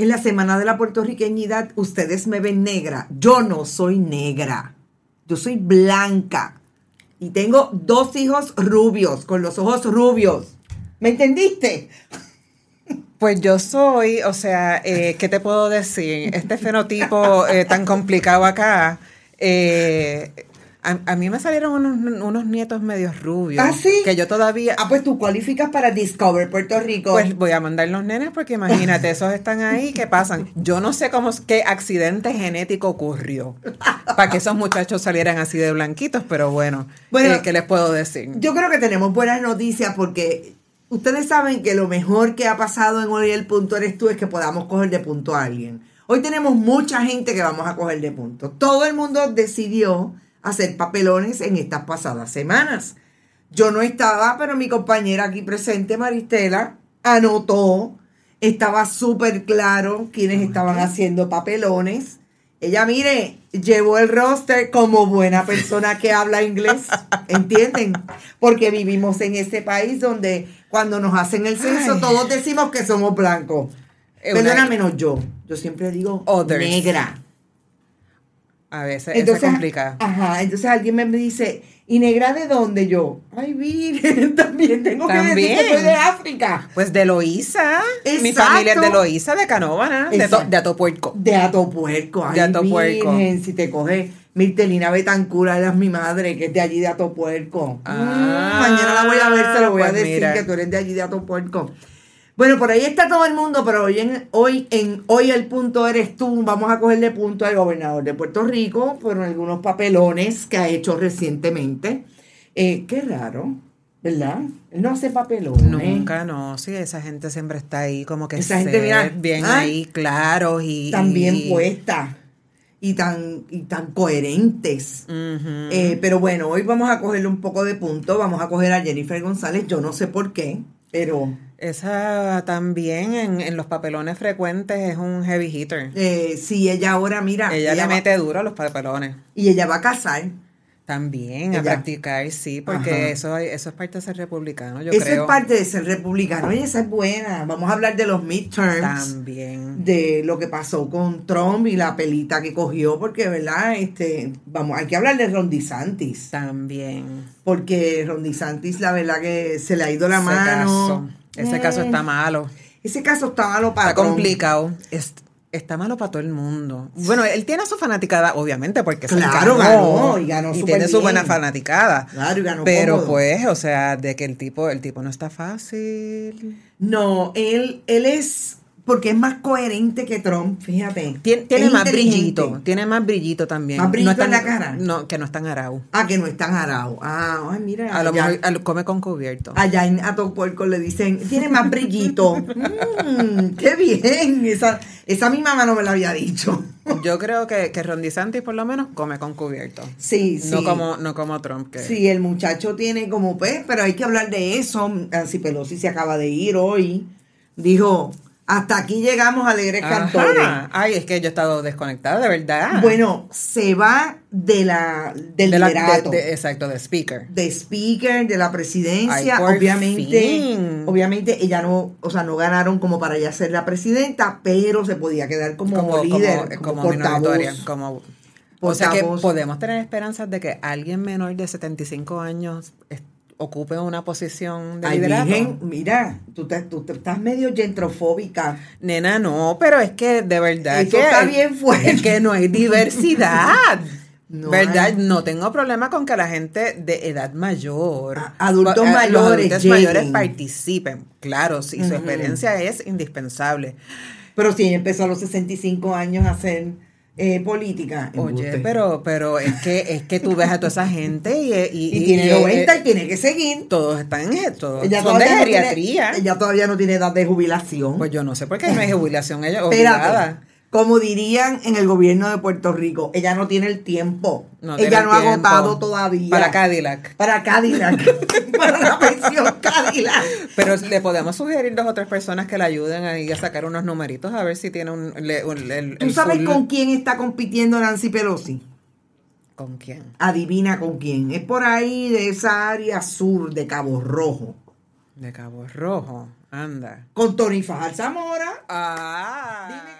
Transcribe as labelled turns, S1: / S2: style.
S1: En la Semana de la Puertorriqueñidad, ustedes me ven negra. Yo no soy negra. Yo soy blanca. Y tengo dos hijos rubios, con los ojos rubios. ¿Me entendiste?
S2: Pues yo soy, o sea, eh, ¿qué te puedo decir? Este fenotipo eh, tan complicado acá. eh, a, a mí me salieron unos, unos nietos medios rubios.
S1: ¿Ah, sí?
S2: Que yo todavía.
S1: Ah, pues tú cualificas para Discover Puerto Rico.
S2: Pues voy a mandar los nenes porque imagínate, esos están ahí, ¿qué pasan? Yo no sé cómo, qué accidente genético ocurrió para que esos muchachos salieran así de blanquitos, pero bueno,
S1: Bueno,
S2: eh, ¿qué les puedo decir?
S1: Yo creo que tenemos buenas noticias porque ustedes saben que lo mejor que ha pasado en Hoy el Punto eres tú es que podamos coger de punto a alguien. Hoy tenemos mucha gente que vamos a coger de punto. Todo el mundo decidió hacer papelones en estas pasadas semanas. Yo no estaba, pero mi compañera aquí presente, Maristela, anotó, estaba súper claro quienes estaban haciendo papelones. Ella, mire, llevó el roster como buena persona que habla inglés, ¿entienden? Porque vivimos en este país donde cuando nos hacen el censo
S2: Ay.
S1: todos decimos que somos blancos. Perdona menos yo. Yo siempre digo
S2: Others.
S1: negra.
S2: A veces
S1: Entonces,
S2: es complicado.
S1: ajá, entonces alguien me dice, ¿y negra de dónde yo? Ay, virgen, también tengo que decir
S2: También.
S1: que soy de África.
S2: Pues de Loíza. Mi familia es de Loíza, de Canóvana, de, to- de Atopuerco.
S1: De Atopuerco. Ay,
S2: De Atopuerco.
S1: virgen, si te coge Mirtelina Betancura, ella es mi madre, que es de allí de Atopuerco.
S2: Ah,
S1: Mm, mañana la voy a ver, se lo voy a
S2: pues
S1: decir
S2: mira.
S1: que tú eres de allí de Atopuerco. Bueno, por ahí está todo el mundo, pero hoy en, hoy en hoy el punto eres tú. Vamos a cogerle punto al gobernador de Puerto Rico por algunos papelones que ha hecho recientemente. Eh, qué raro, ¿verdad? Él no hace papelones.
S2: Nunca, no. Sí, esa gente siempre está ahí como que
S1: Esa gente, mira,
S2: bien
S1: ah,
S2: ahí, claros y...
S1: Tan bien
S2: y-
S1: puestas y tan, y tan coherentes. Eh, pero bueno, hoy vamos a cogerle un poco de punto. Vamos a coger a Jennifer González. Yo no sé por qué, pero
S2: Esa también en, en los papelones frecuentes es un heavy hitter.
S1: eh, sí, ella ahora, mira,
S2: Ella le
S1: va-
S2: mete duro a los papelones.
S1: y ella va a casar.
S2: También a practicar, sí, porque
S1: Ajá.
S2: eso, eso es parte de ser republicano, yo
S1: Eso
S2: creo.
S1: es parte de ser republicano. Oye, esa es buena. Vamos a hablar de los midterms.
S2: También.
S1: de lo que pasó con Trump y la pelita que cogió, porque, ¿verdad? Este, vamos, hay que hablar de Ron DeSantis,
S2: También.
S1: porque Ron DeSantis, la verdad que se le ha ido la
S2: Ese
S1: mano.
S2: Ese caso está malo.
S1: Ese caso está malo para
S2: Está complicado. Es- está malo para todo el mundo. Bueno, él tiene su fanaticada, obviamente, porque
S1: Claro, ganó, y ganó súper
S2: tiene su buena fanaticada.
S1: Claro, y ganó
S2: Pero
S1: cómodo.
S2: pues, o sea, de que el tipo, el tipo no está fácil.
S1: No, él, él es, porque es más coherente que Trump, fíjate.
S2: Tiene, más brillito, tiene más brillito también.
S1: ¿Más brillito
S2: no es tan-
S1: en la cara?
S2: No, que no es tan arau.
S1: Ah, que no es tan arao. Ah, ay, mira.
S2: A lo mejor come con cubierto.
S1: Allá en Atopuerco le dicen, tiene más brillito. Mm, ¡Qué bien! Esa, esa mi mamá no me lo había dicho.
S2: Yo creo que, que Ron DeSantis por lo menos come con cubierto.
S1: Sí, sí.
S2: No como, no como Trump, que
S1: Sí, el muchacho tiene como pues, pero hay que hablar de eso. Nancy Pelosi se acaba de ir hoy. Dijo, hasta aquí llegamos alegres cantores.
S2: Ajá. Ay, es que yo he estado desconectada, de verdad.
S1: Bueno, se va de la, del
S2: de la,
S1: liderato.
S2: de- de- exacto, de speaker.
S1: de speaker de la presidencia,
S2: Ay,
S1: obviamente,
S2: fin.
S1: obviamente ella no, o sea, no ganaron como para ella ser la presidenta, pero se podía quedar como, líder, como, portavoz.
S2: minoritaria, como- o sea que
S1: Portavoz.
S2: podemos tener esperanzas de que alguien menor de 75 años es- ocupe una posición de
S1: Ay,
S2: liderazgo.
S1: Mira, tú, te- tú te- estás medio gentrofóbica.
S2: Nena, no, pero es que de verdad
S1: Eso
S2: que
S1: está bien fuerte.
S2: Es que no hay diversidad.
S1: No
S2: ¿Verdad?
S1: hay.
S2: No tengo problema con que la gente de edad mayor,
S1: A- adultos
S2: eh,
S1: mayores
S2: adultos mayores participen. Claro, sí, su experiencia es indispensable.
S1: Pero si ella empezó a los 65 años a hacer eh, política.
S2: Oye,
S1: embuste.
S2: pero, pero es que es que tú ves a toda esa gente y, y,
S1: Y tiene
S2: y, eh,
S1: 90
S2: eh,
S1: y tiene que seguir.
S2: todos están en todos
S1: Ella
S2: son de
S1: todavía, no tiene,
S2: geriatría.
S1: ella todavía no tiene edad de jubilación.
S2: Pues yo no sé por qué no hay jubilación ella obligada.
S1: Espérate. Como dirían en el gobierno de Puerto Rico, ella no tiene el tiempo.
S2: No
S1: ella
S2: el
S1: no ha agotado todavía.
S2: Para Cadillac.
S1: Para Cadillac. para la pensión Cadillac.
S2: Pero le podemos sugerir dos o tres personas que le ayuden ahí a sacar unos numeritos a ver si tiene un... le- un- el-
S1: ¿Tú
S2: el
S1: sabes
S2: full-
S1: con quién está compitiendo Nancy Pelosi?
S2: ¿Con quién?
S1: Adivina con quién. Es por ahí de esa área sur de Cabo Rojo.
S2: De Cabo Rojo, anda.
S1: Con Tony Fajar Zamora.
S2: Ah.